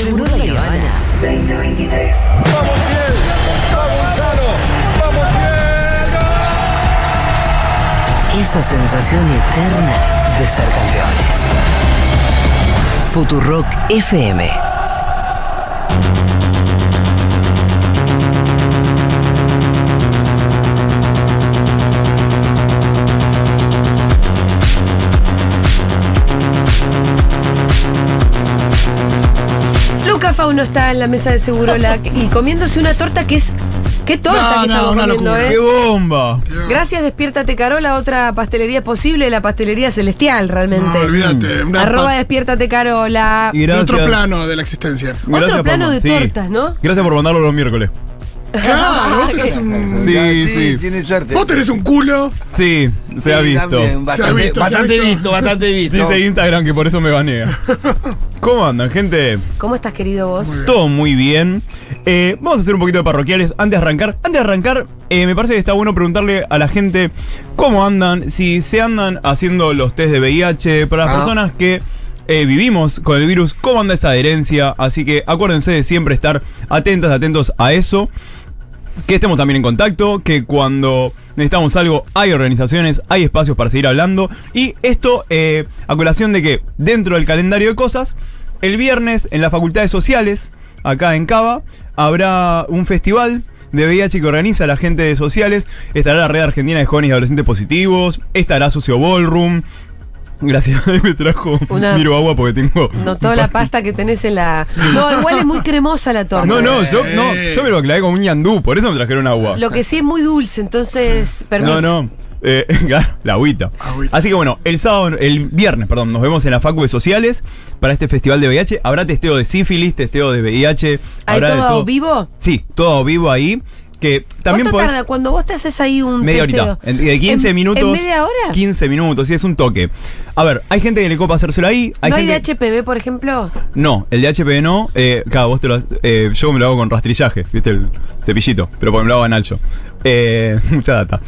Seguro la Habana 2023. ¡Vamos bien! ¡Vamos Gonzalo! ¡Vamos bien! Esa sensación eterna de ser campeones. Futurock FM. Fauno está en la mesa de Segurola y comiéndose una torta que es. ¿Qué torta No, que no, estamos una comiendo, locura. eh? ¡Qué bomba! Gracias, Despiértate Carola, otra pastelería posible, la pastelería celestial, realmente. No, olvídate. una Arroba Despiértate Carola. Y otro plano de la existencia. Gracias por- plano de sí. tortas, ¿no? Gracias por mandarlo los miércoles. Claro, vos tenés un. Sí, sí. Tiene suerte. Vos tenés un culo. Sí, se ha visto. también, Se ha Bastante, visto, se ha bastante visto. visto, bastante visto. Dice Instagram que por eso me banea. ¿Cómo andan, gente? ¿Cómo estás, querido vos? Todo muy bien. Eh, vamos a hacer un poquito de parroquiales antes de arrancar. Antes de arrancar, eh, me parece que está bueno preguntarle a la gente cómo andan, si se andan haciendo los test de VIH, para las Ah. personas que eh, vivimos con el virus, cómo anda esa adherencia. Así que acuérdense de siempre estar atentas, atentos a eso. Que estemos también en contacto, que cuando necesitamos algo hay organizaciones, hay espacios para seguir hablando. Y esto eh, a colación de que dentro del calendario de cosas, el viernes en las facultades sociales, acá en Cava, habrá un festival de VIH que organiza la gente de sociales. Estará la red argentina de jóvenes y adolescentes positivos, estará Socio Ballroom. Gracias, me trajo Una- miro agua porque tengo... No, toda la pasta que tenés en la. No, igual es muy cremosa la torta. No, no, yo, no, yo me lo clavé con un ñandú, por eso me trajeron agua. Lo que sí es muy dulce, entonces. Permiso. No, no. Eh, claro, la agüita. Agüita. Así que bueno, el sábado, el viernes, perdón, nos vemos en la Facu de Sociales para este festival de VIH. Habrá testeo de sífilis, testeo de VIH. ¿Hay habrá de todo vivo? Sí, todo vivo ahí. Que también ¿Cuánto podés- tarda? Cuando vos te haces ahí un. Media testeo? horita. De 15 ¿En- minutos. ¿En media hora? 15 minutos, sí, es un toque. A ver, hay gente que le copa hacérselo ahí. Hay ¿No hay de. HPV, por ejemplo? No, el de HPV no. Eh, claro, vos te lo eh, Yo me lo hago con rastrillaje, ¿viste? El cepillito. Pero porque me lo hago en Nacho. Eh, mucha data.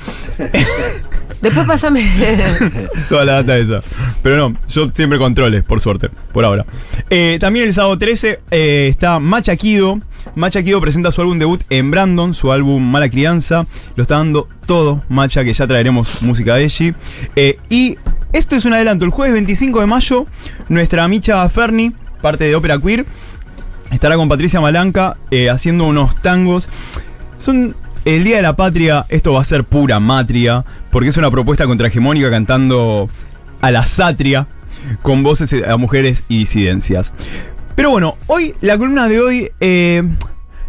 Después pásame. Toda la data esa. Pero no, yo siempre controles, por suerte, por ahora. Eh, también el sábado 13 eh, está Macha Kido. Macha Kido presenta su álbum debut en Brandon, su álbum Mala Crianza. Lo está dando todo Macha, que ya traeremos música de allí. Eh, y esto es un adelanto. El jueves 25 de mayo, nuestra Micha Ferni, parte de Ópera Queer, estará con Patricia Malanca eh, haciendo unos tangos. Son el Día de la Patria, esto va a ser pura matria, porque es una propuesta contrahegemónica cantando a la satria, con voces a mujeres y disidencias. Pero bueno, hoy, la columna de hoy, eh,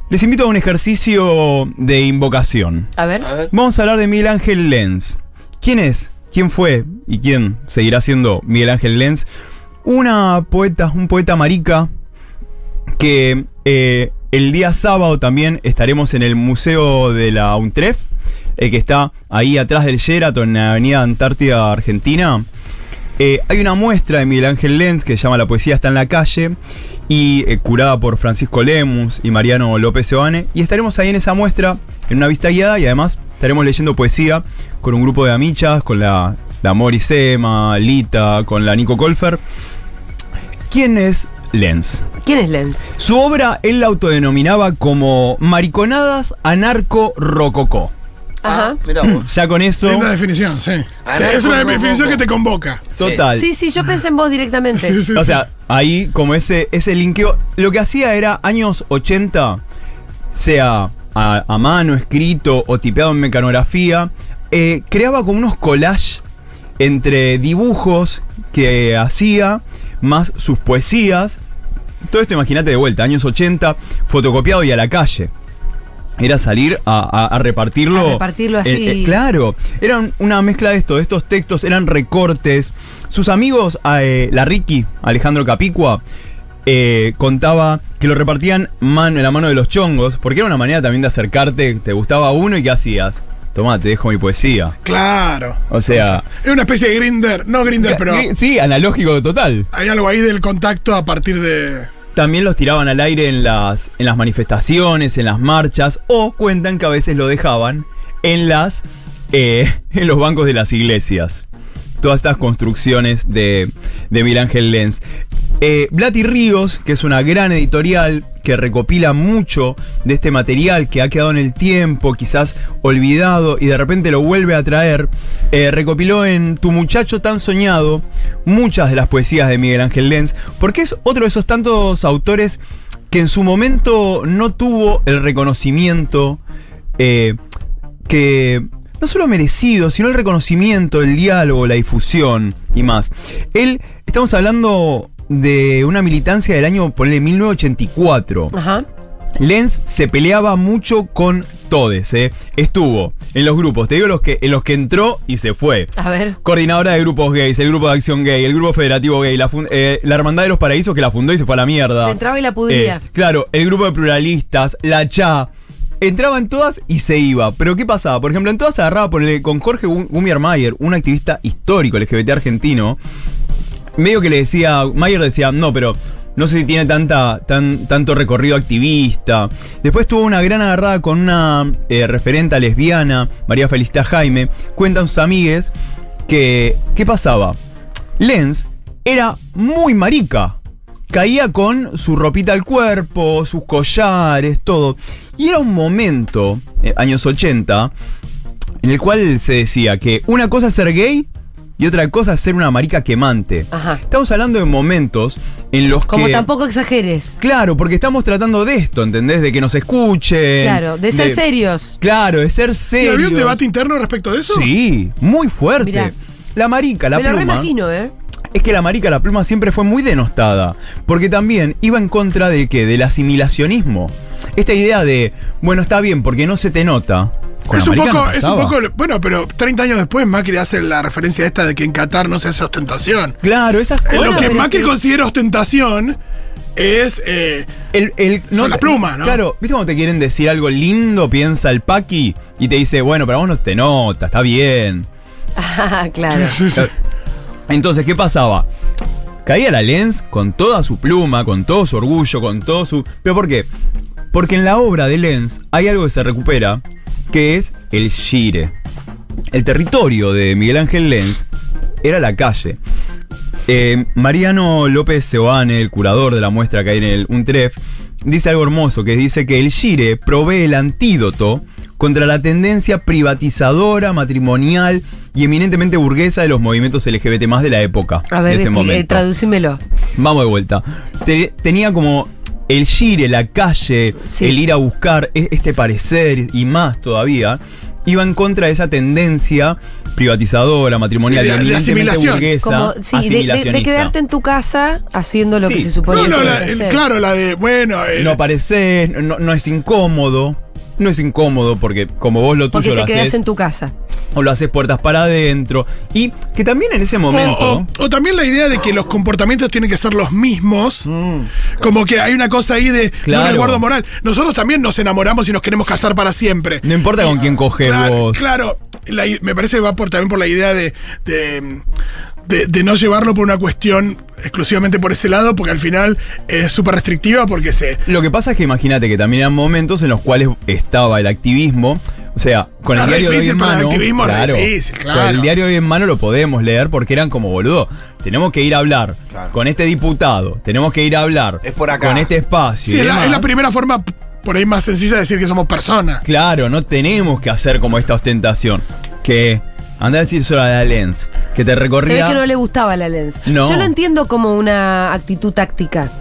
les invito a un ejercicio de invocación. A ver. A ver. Vamos a hablar de Miguel Ángel Lenz. ¿Quién es? ¿Quién fue? ¿Y quién seguirá siendo Miguel Ángel Lenz? Una poeta, un poeta marica que eh, el día sábado también estaremos en el Museo de la UNTREF, el que está ahí atrás del Sheraton, en la Avenida Antártida Argentina. Eh, hay una muestra de Miguel Ángel Lenz que se llama La poesía está en la calle y eh, curada por Francisco Lemus y Mariano López Seoane. Y estaremos ahí en esa muestra, en una vista guiada y además estaremos leyendo poesía con un grupo de amichas, con la, la Mori Sema, Lita, con la Nico Colfer. ¿Quién es Lenz? ¿Quién es Lenz? Su obra él la autodenominaba como Mariconadas Anarco-Rococó. Ajá. Ah, mirá vos. Ya con eso, Linda definición, sí. Anarco es una definición que te convoca. total. Sí, sí, yo pensé en vos directamente. Sí, sí, O sí. sea, ahí como ese, ese linkeo. Lo que hacía era años 80, sea a, a mano, escrito o tipeado en mecanografía, eh, creaba como unos collages entre dibujos que hacía, más sus poesías. Todo esto imagínate de vuelta, años 80, fotocopiado y a la calle. Era salir a, a- a repartirlo. A repartirlo así. Eh, eh, claro, eran una mezcla de esto, de estos textos, eran recortes. Sus amigos, eh, la Ricky, Alejandro Capicua, eh, contaba que lo repartían mano, en la mano de los chongos, porque era una manera también de acercarte, te gustaba uno y ¿qué hacías? Tomá, te dejo mi poesía. Claro. O sea... Es una especie de grinder. No grinder, pero Sí, analógico total. hay algo ahí del contacto a partir de. También los tiraban al aire en las, en las manifestaciones, en las marchas, o cuentan que a veces lo dejaban en las eh, en los bancos de las iglesias. Todas estas construcciones de, de Miguel Ángel Lenz. Eh, Ríos, que es una gran editorial que recopila mucho de este material que ha quedado en el tiempo, quizás olvidado, y de repente lo vuelve a traer, eh, recopiló en Tu muchacho tan soñado muchas de las poesías de Miguel Ángel Lenz, porque es otro de esos tantos autores que en su momento no tuvo el reconocimiento eh, que no solo merecido, sino el reconocimiento, el diálogo, la difusión y más. Él, estamos hablando de una militancia del año, ponele, 1984. Ajá. Lenz se peleaba mucho con todes, ¿eh? Estuvo en los grupos, te digo los que, en los que entró y se fue. A ver. Coordinadora de grupos gays, el grupo de acción gay, el grupo federativo gay, la, eh, la Hermandad de los Paraísos que la fundó y se fue a la mierda. Se entraba y la pudría. Eh, claro, el grupo de pluralistas, la CHA. Entraba en todas y se iba. Pero ¿qué pasaba? Por ejemplo, en todas se agarraba con Jorge Gu- Gumier Mayer, un activista histórico LGBT argentino. Medio que le decía, Mayer decía, no, pero no sé si tiene tanta, tan, tanto recorrido activista. Después tuvo una gran agarrada con una eh, referenta lesbiana, María Felicita Jaime. Cuentan sus amigues que. ¿Qué pasaba? Lenz era muy marica. Caía con su ropita al cuerpo, sus collares, todo. Y era un momento, eh, años 80, en el cual se decía que una cosa es ser gay y otra cosa es ser una marica quemante. Ajá. Estamos hablando de momentos en los Como que... tampoco exageres. Claro, porque estamos tratando de esto, ¿entendés? De que nos escuchen. Claro, de ser serios. Claro, de ser ¿Y serios. había un debate interno respecto de eso? Sí, muy fuerte. Mirá. La marica, la Me lo pluma. reimagino, ¿eh? Es que la marica, la pluma siempre fue muy denostada. Porque también iba en contra de qué? Del asimilacionismo. Esta idea de, bueno, está bien, porque no se te nota. Con Es un, poco, no es un poco. Bueno, pero 30 años después Macri hace la referencia esta de que en Qatar no se hace ostentación. Claro, esas Eh, cosas. lo que Macri que- considera ostentación es. eh, El, el- Son las plumas, ¿no? Claro, ¿viste cuando te quieren decir algo lindo? Piensa el Paqui y te dice, bueno, pero a vos no se te nota, está bien. Ah, claro. sí, sí. Entonces, ¿qué pasaba? Caía la Lenz con toda su pluma, con todo su orgullo, con todo su. ¿Pero por qué? Porque en la obra de Lenz hay algo que se recupera, que es el Shire. El territorio de Miguel Ángel Lenz era la calle. Eh, Mariano López Seoane, el curador de la muestra que hay en el UNTREF, dice algo hermoso, que dice que el Shire provee el antídoto contra la tendencia privatizadora, matrimonial y eminentemente burguesa de los movimientos LGBT más de la época. A ver, de ese expli- momento. eh, traducímelo. Vamos de vuelta. Te- tenía como el gire, la calle, Sí. el ir a buscar e- este parecer y más todavía, iba en contra de esa tendencia privatizadora, matrimonial, Sí, de- de eminentemente asimilación. burguesa, Como, sí, de- quedarte en tu casa haciendo lo Sí. que se supone No, que no, la- claro, la de. Bueno, eh, No pareces, no, no es incómodo. No es incómodo porque como vos lo Porque tuyo te lo haces, en tu casa. o lo haces puertas para adentro. Y que también en ese momento... o- o también la idea de que los comportamientos tienen que ser los mismos. Como que hay una cosa ahí de Mm. Claro. no resguardo moral. Nosotros también nos enamoramos y nos queremos casar para siempre. No importa con quién coges Claro, vos. claro, la me parece que va por, también por la idea de, de, de- de no llevarlo por una cuestión exclusivamente por ese lado, porque al final es súper restrictiva porque se... Lo que pasa es que imagínate que también eran momentos en los cuales estaba el activismo. O sea, con Claro, el diario de hoy en pero el mano. activismo es claro, difícil, claro. el diario de hoy en mano lo podemos leer porque eran como boludo. Tenemos que ir a hablar Claro. con este diputado. Tenemos que ir a hablar Es por acá. con este espacio. Sí, y es la, demás. es la primera forma por ahí más sencilla de decir que somos personas. Claro, no tenemos que hacer como esta ostentación. Que anda a decir solo a la Lens. Que te Se ve recorría. que no le gustaba la lens. No. Yo lo entiendo como una actitud táctica.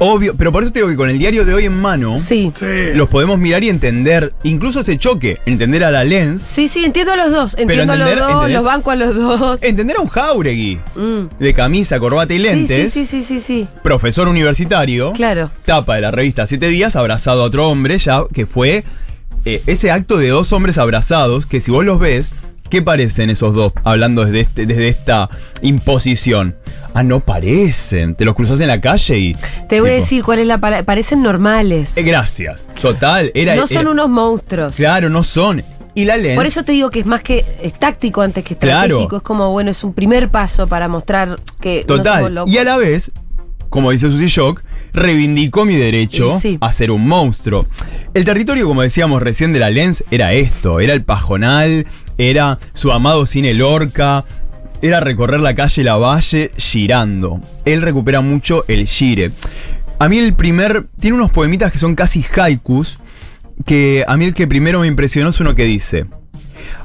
Obvio, pero por eso te digo que con el diario de hoy en mano. Sí. Sí. Los podemos mirar y entender, incluso ese choque, entender a la Lens, Sí, sí, entiendo a los dos. Entiendo a los dos, ¿entendés? los banco a los dos. entender a un Jauregui, Mm. de camisa, corbata y Sí, lentes, sí, sí, sí, sí, sí. profesor universitario, Claro. tapa de la revista Siete Días, abrazado a otro hombre, ya que fue eh, ese acto de dos hombres abrazados, que si vos los ves, ¿qué parecen esos dos hablando desde, este, desde esta imposición? Ah, no parecen, te los cruzas en la calle y... Te voy a decir cuál es la palabra. Parecen normales. eh, gracias, total, era... no son era- unos monstruos. Claro, no son. Y la lens... Por eso te digo que es más que es táctico antes que Claro. estratégico. Es como, bueno, es un primer paso para mostrar que no somos Total. locos. y a la vez, como dice Susy Shock, reivindicó mi derecho sí. a ser un monstruo. El territorio, como decíamos recién de la Lens, era esto, era el pajonal, era su amado cine Lorca. era recorrer la calle La Valle girando. Él recupera mucho el gire. A mí el primer. Tiene unos poemitas que son casi haikus. Que a mí el que primero me impresionó es uno que dice: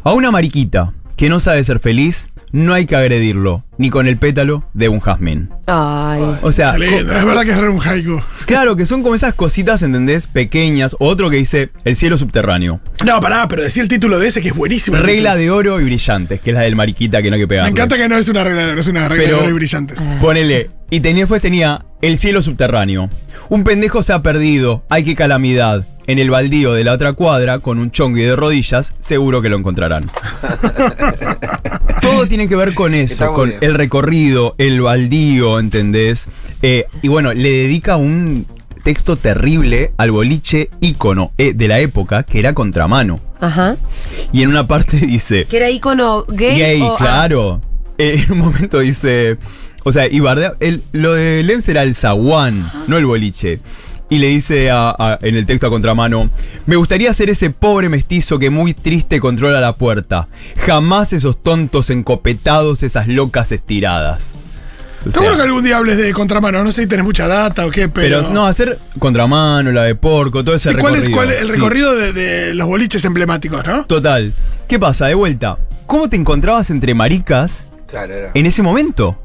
A una mariquita que no sabe ser feliz, no hay que agredirlo, ni con el pétalo de un jazmín. Ay. O sea, lindo, es verdad que es re un haiku. claro que son como esas cositas, ¿entendés? Pequeñas. O otro que dice: El cielo subterráneo. No, pará, pero decía el título de ese que es buenísimo. Regla título. de oro y brillantes, que es la del mariquita que no hay que pegarle. Me encanta que no es una regla de oro, es una regla Pero- de oro y brillantes. Ponele. Y tenía, después tenía el cielo subterráneo. Un pendejo se ha perdido. Ay, qué calamidad. En el baldío de la otra cuadra, con un chongui de rodillas, seguro que lo encontrarán. Todo tiene que ver con eso, con bien. el recorrido, el baldío, ¿entendés? Eh, y bueno, le dedica un texto terrible al boliche ícono eh, de la época, que era contramano. Ajá. Y en una parte dice... Que era icono gay. Gay, o- ah, claro. Eh, en un momento dice. O sea, y bardea. el- lo de Lenz era el zaguán, no el boliche. Y le dice a- a- en el texto a contramano: Me gustaría ser ese pobre mestizo que muy triste controla la puerta. Jamás esos tontos encopetados, esas locas estiradas. O sea, Seguro que algún día hables de contramano, no sé si tenés mucha data o qué, pero. pero no, hacer contramano, la de porco, todo ese Sí, ¿cuál, es, recorrido. cuál es el Sí. recorrido de, de los boliches emblemáticos, no? Total. ¿Qué pasa? De vuelta. ¿Cómo te encontrabas entre maricas Claro, era. en ese momento?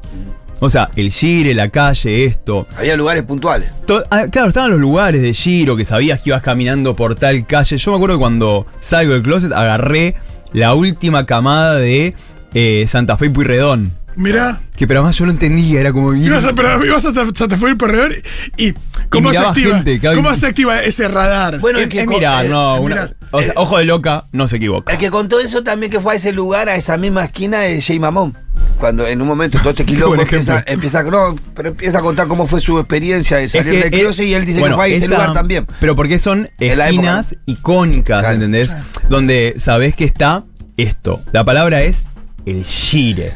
O sea, el gire, la calle, esto. Había lugares puntuales. To- ah, claro, estaban los lugares de giro que sabías que ibas caminando por tal calle. Yo me acuerdo que cuando salgo del closet agarré la última camada de eh, Santa Fe y Puyredón. Mirá. Que pero además yo no entendía, era como. Ibas a, pero ibas a Santa Fe y Corredor y ¿cómo Y se activa? gente, cada- ¿Cómo se activa ese radar? Bueno, Es, el que eh, no, es una- mirar. o sea, ojo de loca, no se equivoca. El que contó eso también que fue a ese lugar, a esa misma esquina de Jay Mamón. Cuando en un momento todo este quilombo empieza, empieza, no, pero empieza a contar cómo fue su experiencia de Es salir que del es- closet y él dice bueno, que fue a ese lugar también. Pero porque son esquinas icónicas, Claro. ¿entendés? Donde sabés que está esto. La palabra es el gire.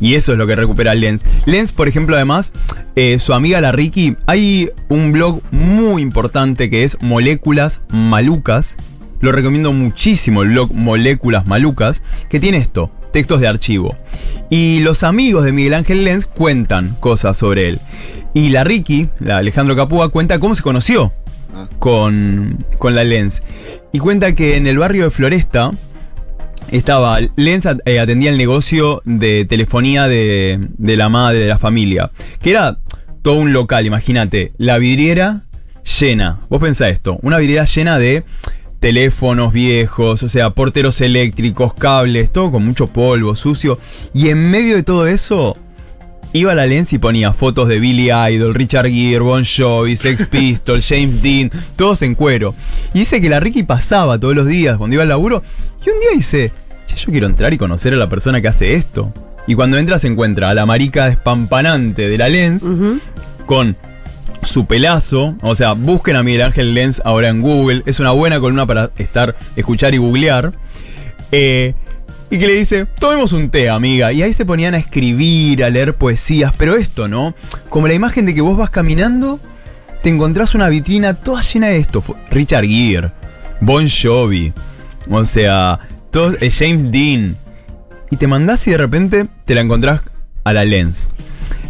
Y eso es lo que recupera Lenz. Lenz, por ejemplo, además, eh, su amiga la Ricky, hay un blog muy importante que es Moléculas Malucas. Lo recomiendo muchísimo, el blog Moléculas Malucas, que tiene esto, textos de archivo. Y los amigos de Miguel Ángel Lenz cuentan cosas sobre él. Y la Ricky, la Alejandro Capúa, cuenta cómo se conoció con, con la Lenz. Y cuenta que en el barrio de Floresta estaba, Lenz eh, atendía el negocio de telefonía de, de la madre de la familia, que era todo un local, imagínate, la vidriera llena. Vos pensá esto, una vidriera llena de teléfonos viejos, o sea, porteros eléctricos, cables, todo con mucho polvo, sucio. Y en medio de todo eso, Iba a la Lenz y ponía fotos de Billy Idol, Richard Gere, Bon Jovi, Sex Pistols, James Dean, todos en cuero. Y dice que la Ricky pasaba todos los días cuando iba al laburo. Y un día dice, che, yo quiero entrar y conocer a la persona que hace esto. Y cuando entra se encuentra a la marica despampanante de la Lenz con su pelazo. O sea, busquen a Miguel Ángel Lenz ahora en Google. Es una buena columna para estar, escuchar y googlear. Eh, y que le dice, tomemos un té, amiga. Y ahí se ponían a escribir, a leer poesías. Pero esto, ¿no? Como la imagen de que vos vas caminando, te encontrás una vitrina toda llena de esto. Richard Gere, Bon Jovi, o sea, todo, eh, James Dean. Y te mandás y de repente te la encontrás a la Lens.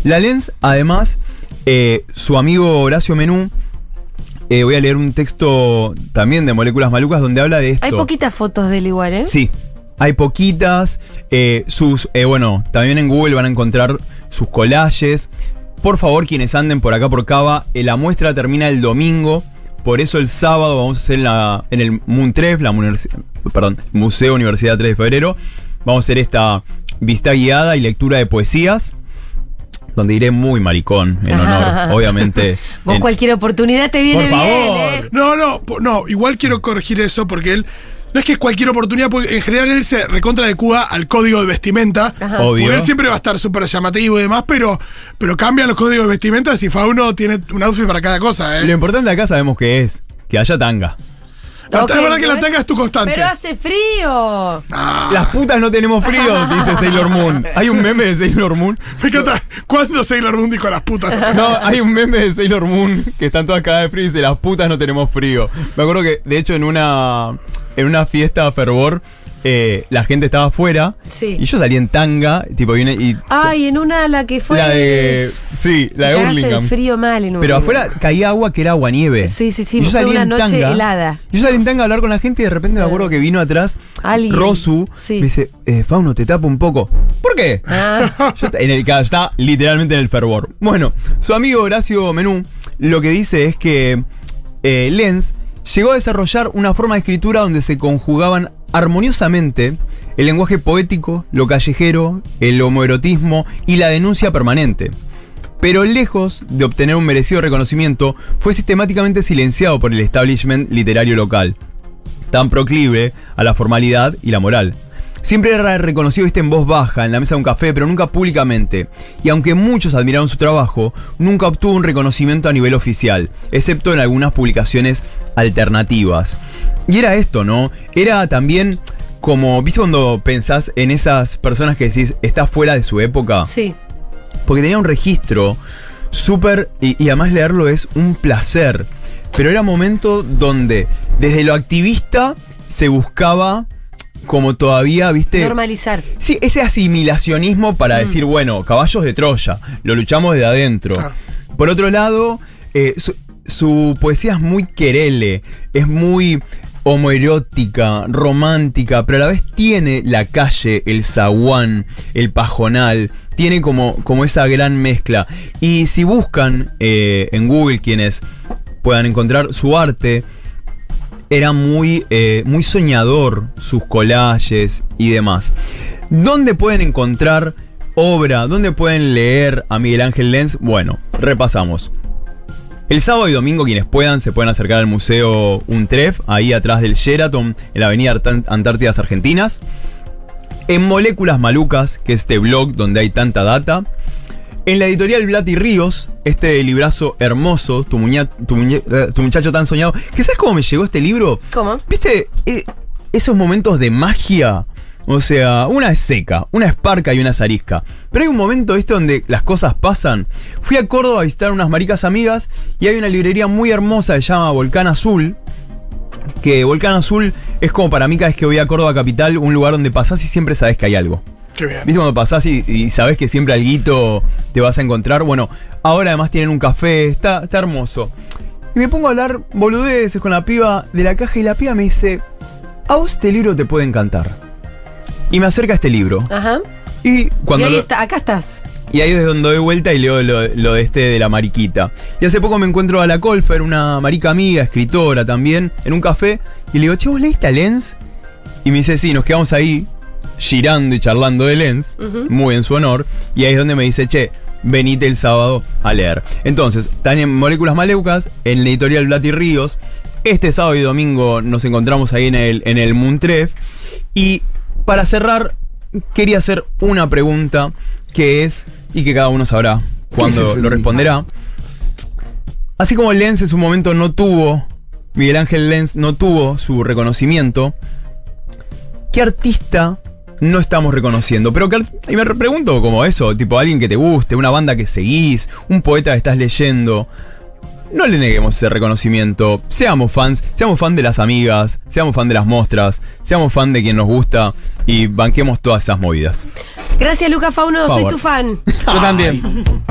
La Lens, además, eh, su amigo Horacio Menú, eh, voy a leer un texto también de Moléculas Malucas donde habla de esto. Hay poquitas fotos del igual, ¿eh? Sí, hay poquitas. eh, sus, eh, bueno, también en Google van a encontrar sus collages. Por favor, quienes anden por acá por Cava, eh, la muestra termina el domingo. Por eso el sábado vamos a hacer en, la, en el Muntref, la perdón, Museo Universidad 3 de Febrero. Vamos a hacer esta vista guiada y lectura de poesías. Donde iré muy maricón, en honor, obviamente. Vos en- cualquier oportunidad te viene Por bien, favor. ¿eh? No, no, no, igual quiero corregir eso porque él. No es que es cualquier oportunidad, porque en general él se recontra adecua al código de vestimenta. Ajá. Obvio. Porque él siempre va a estar súper llamativo y demás, pero, pero cambian los códigos de vestimenta si Fauno tiene un outfit para cada cosa, Lo ¿eh? importante acá sabemos que es que haya tanga. La- Ok, es verdad que la tanga es tu constante. Pero hace frío. Ah, Las putas no tenemos frío, dice Sailor Moon. Hay un meme de Sailor Moon. me encanta. ¿Cuándo Sailor Moon dijo las putas? No, hay un meme de Sailor Moon que están todas cagadas de frío y dice, las putas no tenemos frío. Me acuerdo que, de hecho, en una, en una fiesta fervor, eh, la gente estaba afuera Sí. y yo salí en tanga, tipo, y, una- y Ay, en una la que fue. la de. Sí, la de Hurlingham. frío mal en Pero afuera caía agua que era agua nieve. Sí, sí, sí, Y yo fue salí una en noche tanga. helada. Yo salí en tanga a hablar con la gente y de repente me acuerdo que vino atrás Alguien. Rosu. Sí. Me dice, eh, Fauno, te tapo un poco. ¿Por qué? Ah, Yo en el, está literalmente en el fervor. Bueno, su amigo Horacio Menú lo que dice es que eh, Lenz llegó a desarrollar una forma de escritura donde se conjugaban armoniosamente el lenguaje poético, lo callejero, el homoerotismo y la denuncia permanente. Pero lejos de obtener un merecido reconocimiento, fue sistemáticamente silenciado por el establishment literario local, tan proclive a la formalidad y la moral. Siempre era reconocido viste, en voz baja, en la mesa de un café, pero nunca públicamente. Y aunque muchos admiraron su trabajo, nunca obtuvo un reconocimiento a nivel oficial, excepto en algunas publicaciones alternativas. Y era esto, ¿no? Era también como, ¿viste cuando pensás en esas personas que decís, está fuera de su época? sí. porque tenía un registro súper. Y, y además leerlo es un placer. Pero era momento donde desde lo activista se buscaba como todavía, viste. Normalizar. Sí, ese asimilacionismo para decir, bueno, caballos de Troya, lo luchamos de adentro. Claro. Por otro lado, eh, su, su poesía es muy querele, es muy homoerótica, romántica, pero a la vez tiene la calle, el zaguán, el pajonal, tiene como, como esa gran mezcla. Y si buscan eh, en Google quienes puedan encontrar su arte, era muy, eh, muy soñador, sus collages y demás. ¿Dónde pueden encontrar obra? ¿Dónde pueden leer a Miguel Ángel Lenz? Bueno, repasamos. El sábado y domingo quienes puedan se pueden acercar al Museo Untref, ahí atrás del Sheraton, en la avenida Antártidas Argentinas. En Moléculas Malucas, que es este blog donde hay tanta data. En la editorial Blat y Ríos, este librazo hermoso, tu, muña- tu, muñe- eh, tu muchacho tan soñado. ¿Que sabes cómo me llegó este libro? ¿Cómo? ¿Viste eh, esos momentos de magia? O sea, una es seca, una es parca y una es arisca. Pero hay un momento, ¿viste? Donde las cosas pasan. Fui a Córdoba a visitar unas maricas amigas y hay una librería muy hermosa que se llama Volcán Azul. Que Volcán Azul es como para mí cada vez que voy a Córdoba Capital, un lugar donde pasás y siempre sabes que hay algo. Qué bien. ¿Viste cuando pasás y, y sabes que siempre alguito te vas a encontrar? Bueno, ahora además tienen un café, está, está hermoso. Y me pongo a hablar boludeces con la piba de la caja y la piba me dice, a vos este libro te puede encantar. Y me acerca este libro. Ajá. Y cuando y ahí lo- está, acá estás. y ahí es donde doy vuelta y leo lo, lo de este de la mariquita. Y hace poco me encuentro a la Colfer, una marica amiga, escritora también, en un café. Y le digo, che, ¿vos leíste a Lenz? Y me dice, sí, nos quedamos ahí girando y charlando de Lenz, muy en su honor. Y ahí es donde me dice, che, venite el sábado a leer. Entonces, están en Moléculas Maleucas, en la editorial Blat y Ríos. Este sábado y domingo nos encontramos ahí en el, en el Muntref. Y para cerrar, quería hacer una pregunta que es, y que cada uno sabrá ¿Qué es el cuando lo responderá. Así como Lenz en su momento no tuvo, Miguel Ángel Lenz no tuvo su reconocimiento, ¿qué artista no estamos reconociendo? Pero que, y me re- pregunto como eso, tipo alguien que te guste, una banda que seguís, un poeta que estás leyendo. No le neguemos ese reconocimiento. Seamos fans, seamos fan de las amigas, seamos fan de las mostras, seamos fan de quien nos gusta y banquemos todas esas movidas. Gracias, Luca Fauno. Soy tu fan. Yo también.